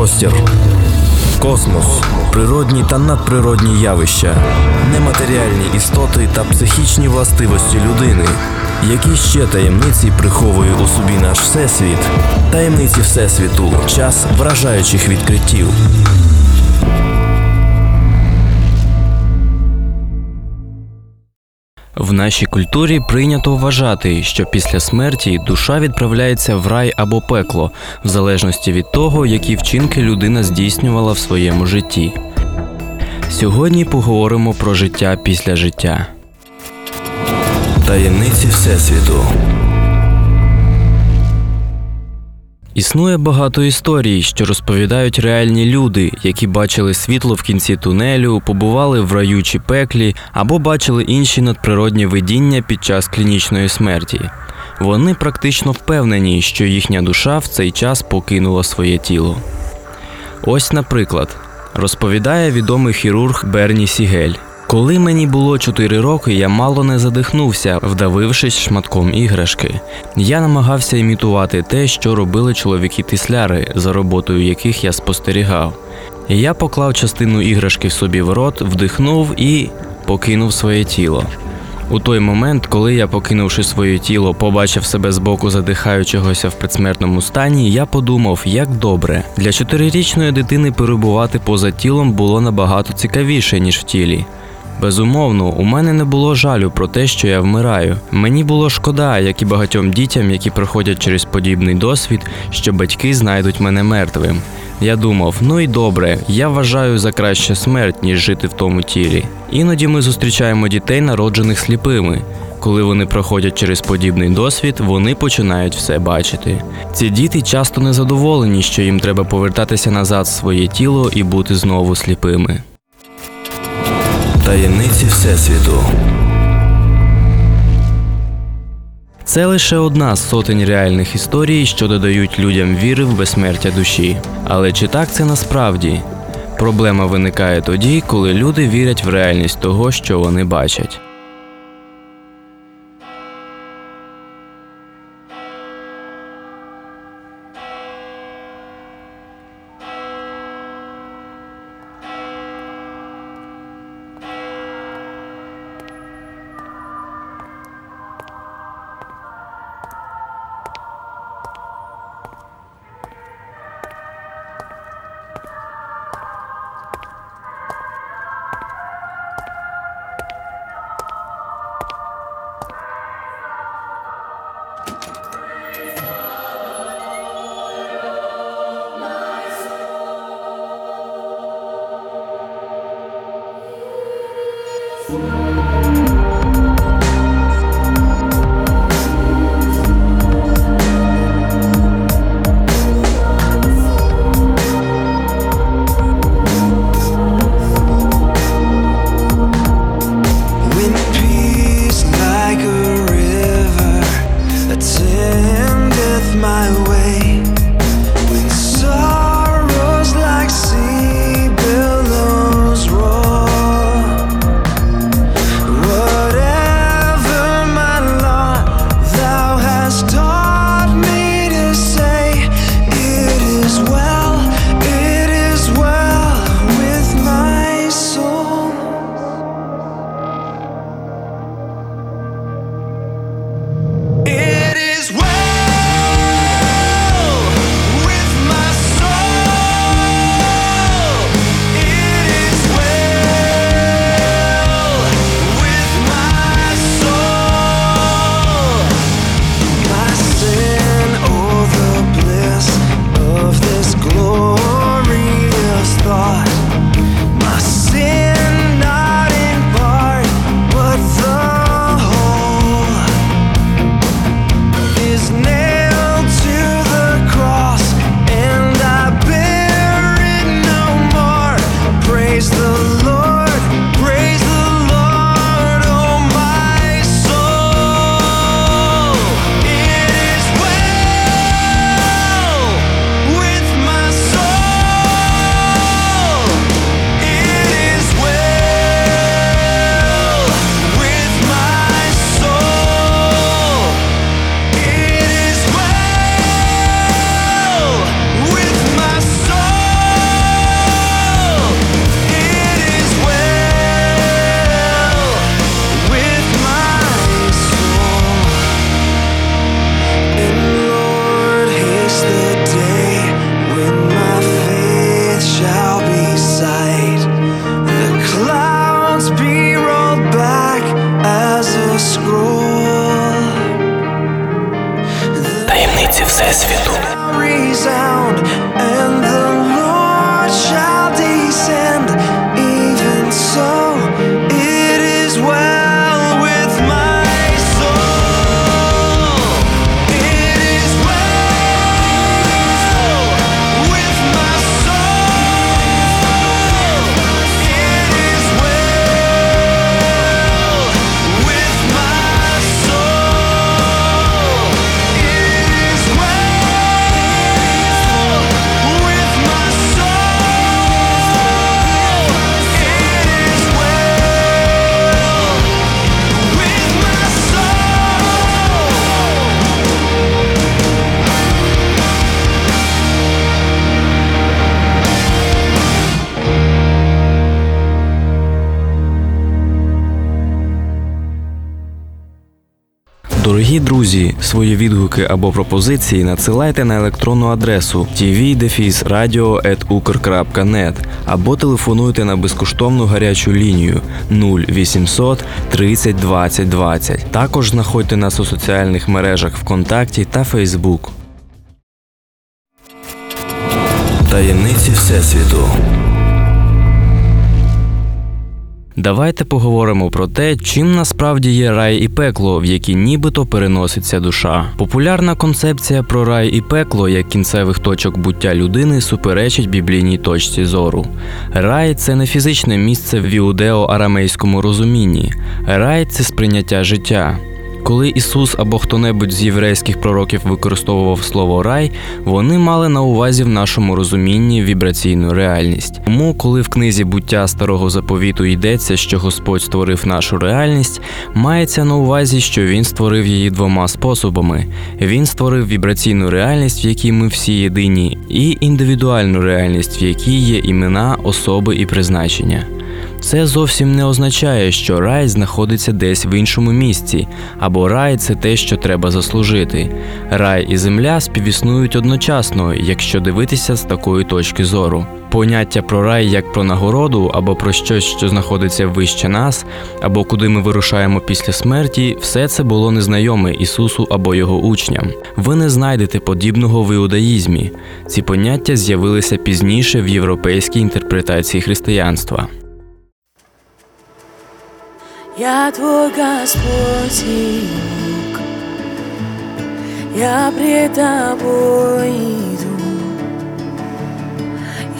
простір, космос, природні та надприродні явища, нематеріальні істоти та психічні властивості людини. Які ще таємниці приховує у собі наш всесвіт? Таємниці всесвіту, час вражаючих відкриттів. В нашій культурі прийнято вважати, що після смерті душа відправляється в рай або пекло, в залежності від того, які вчинки людина здійснювала в своєму житті. Сьогодні поговоримо про життя після життя. Таємниці Всесвіту. Існує багато історій, що розповідають реальні люди, які бачили світло в кінці тунелю, побували в раю чи пеклі або бачили інші надприродні видіння під час клінічної смерті. Вони практично впевнені, що їхня душа в цей час покинула своє тіло. Ось, наприклад, розповідає відомий хірург Берні Сігель. Коли мені було 4 роки, я мало не задихнувся, вдавившись шматком іграшки. Я намагався імітувати те, що робили чоловіки-тисляри, за роботою яких я спостерігав. Я поклав частину іграшки собі в рот, вдихнув і покинув своє тіло. У той момент, коли я, покинувши своє тіло, побачив себе збоку задихаючогося в предсмертному стані, я подумав, як добре. Для чотирирічної дитини перебувати поза тілом було набагато цікавіше, ніж в тілі. Безумовно, у мене не було жалю про те, що я вмираю. Мені було шкода, як і багатьом дітям, які проходять через подібний досвід, що батьки знайдуть мене мертвим. Я думав, ну і добре, я вважаю за краще смерть, ніж жити в тому тілі. Іноді ми зустрічаємо дітей, народжених сліпими. Коли вони проходять через подібний досвід, вони починають все бачити. Ці діти часто незадоволені, що їм треба повертатися назад в своє тіло і бути знову сліпими. Таємниці Всесвіту. Це лише одна з сотень реальних історій, що додають людям віри в безсмертя душі. Але чи так це насправді? Проблема виникає тоді, коли люди вірять в реальність того, що вони бачать. Дорогі друзі, свої відгуки або пропозиції надсилайте на електронну адресу tv-radio.ukr.net або телефонуйте на безкоштовну гарячу лінію 0800 30 20 20. Також знаходьте нас у соціальних мережах ВКонтакті та Фейсбук. Таємниці Всесвіту. Давайте поговоримо про те, чим насправді є рай і пекло, в які нібито переноситься душа. Популярна концепція про рай і пекло як кінцевих точок буття людини суперечить біблійній точці зору. Рай це не фізичне місце в іудео-арамейському розумінні. Рай це сприйняття життя. Коли Ісус або хто-небудь з єврейських пророків використовував слово рай, вони мали на увазі в нашому розумінні вібраційну реальність. Тому, коли в книзі буття старого заповіту йдеться, що Господь створив нашу реальність, мається на увазі, що він створив її двома способами: він створив вібраційну реальність, в якій ми всі єдині, і індивідуальну реальність, в якій є імена, особи і призначення. Це зовсім не означає, що рай знаходиться десь в іншому місці, або рай це те, що треба заслужити. Рай і земля співіснують одночасно, якщо дивитися з такої точки зору. Поняття про рай як про нагороду або про щось, що знаходиться вище нас, або куди ми вирушаємо після смерті, все це було незнайоме Ісусу або його учням. Ви не знайдете подібного в іудаїзмі. Ці поняття з'явилися пізніше в європейській інтерпретації християнства. Я твой Господь и Бог, я пред тобой иду,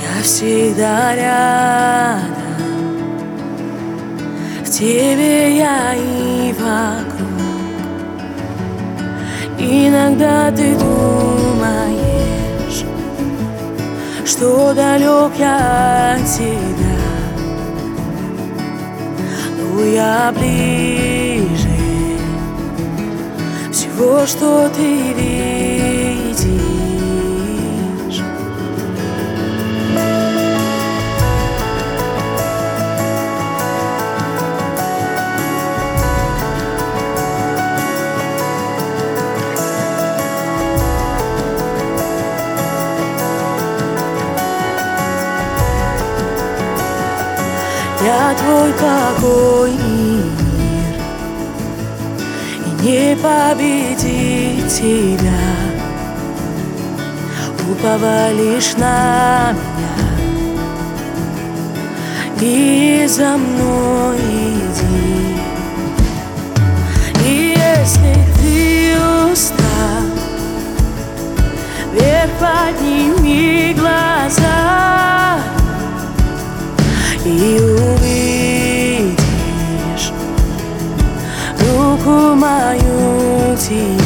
я всегда рядом, в тебе я и вокруг. Иногда ты думаешь, что далек я от тебя. Я ближе всего, что ты видишь. Я твой покой и мир И не победить тебя. Уповай лишь на меня. И за мной иди. И если ты устал Вверх подними глаза и увидишь руку мою тебе.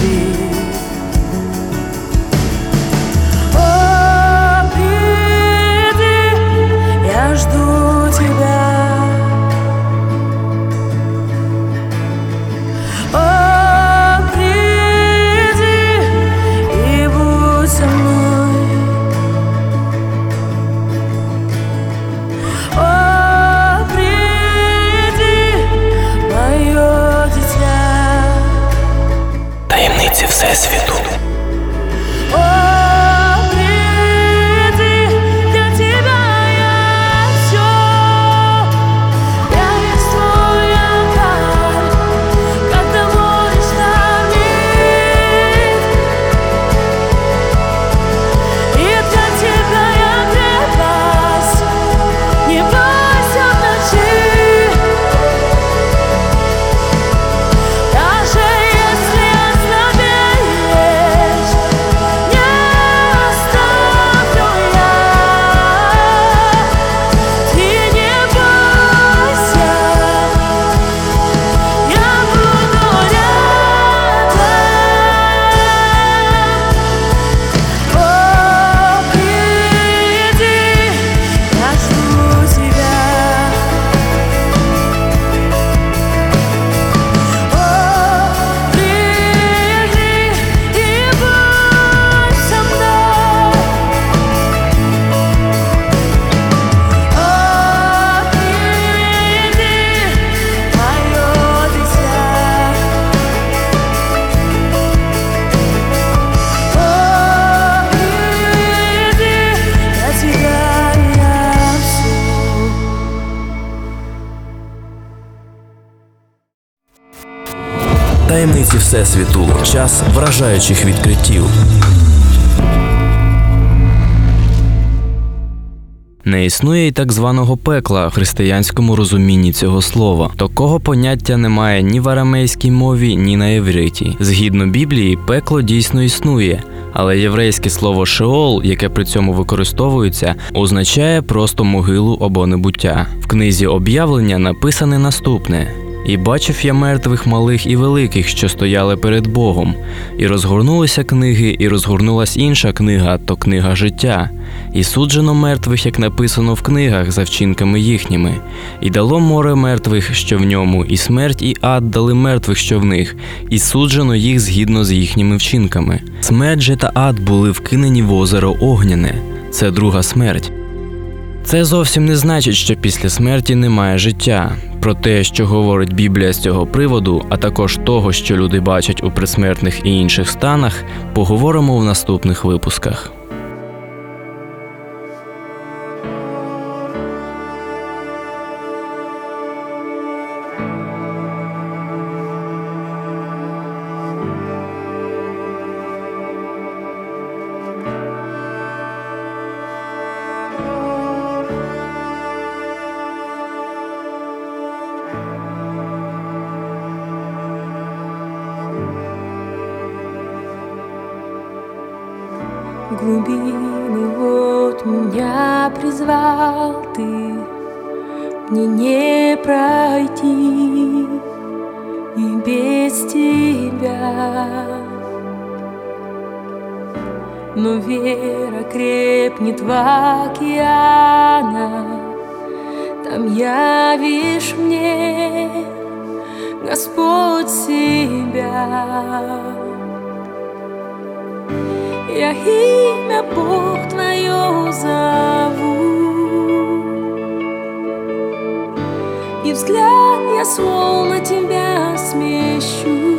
Всесвіту. Час вражаючих відкриттів. Не існує й так званого пекла в християнському розумінні цього слова. Такого поняття немає ні в арамейській мові, ні на євриті. Згідно Біблії, пекло дійсно існує, але єврейське слово шеол, яке при цьому використовується, означає просто могилу або небуття. В книзі об'явлення написане наступне. І бачив я мертвих малих і великих, що стояли перед Богом, і розгорнулися книги, і розгорнулась інша книга, то книга життя. І суджено мертвих, як написано в книгах, за вчинками їхніми, і дало море мертвих, що в ньому, і смерть, і ад дали мертвих, що в них, і суджено їх згідно з їхніми вчинками. Смерть же та ад були вкинені в озеро Огняне. Це друга смерть. Це зовсім не значить, що після смерті немає життя. Про те, що говорить Біблія з цього приводу, а також того, що люди бачать у присмертних і інших станах, поговоримо в наступних випусках. Глубины вот меня призвал ты, мне не пройти и без тебя. Но вера крепнет в океанах, там явишь мне Господь себя. Я имя Бог Твое зову. И взгляд я словно Тебя смещу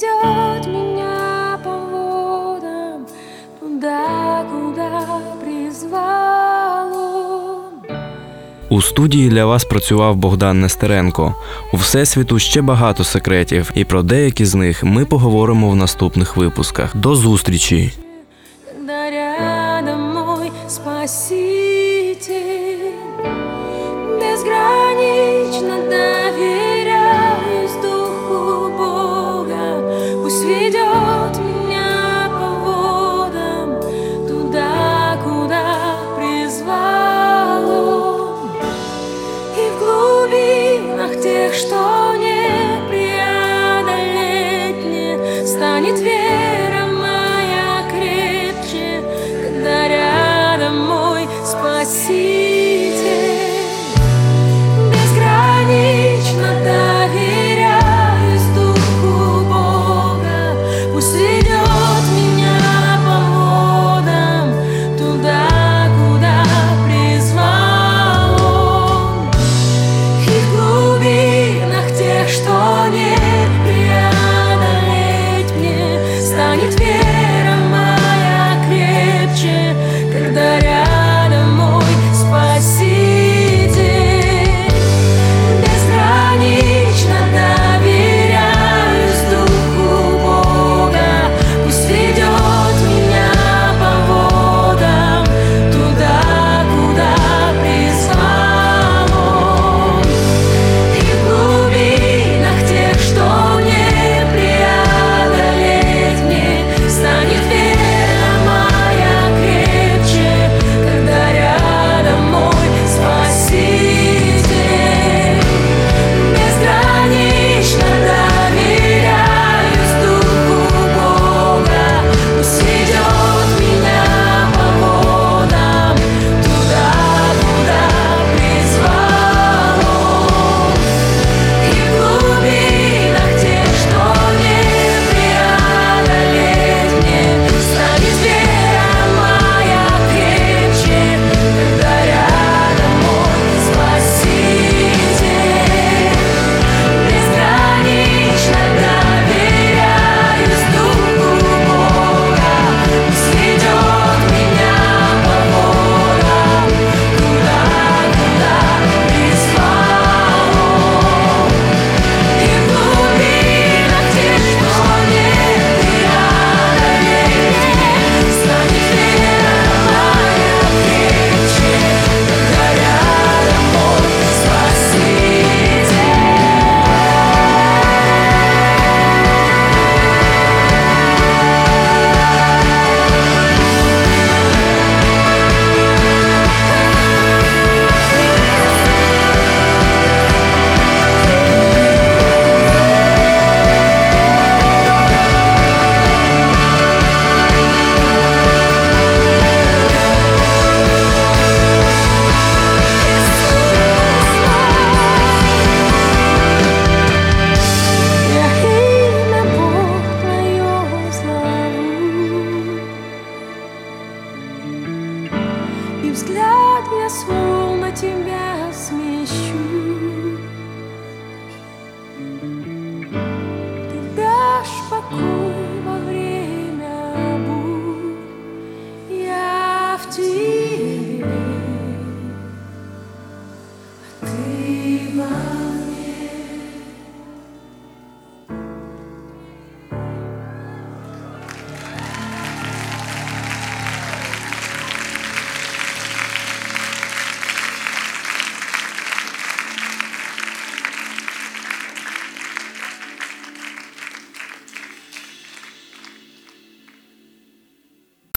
ведет меня по водам туда, куда призвал. У студії для вас працював Богдан Нестеренко. У всесвіту ще багато секретів, і про деякі з них ми поговоримо в наступних випусках. До зустрічі! Даря.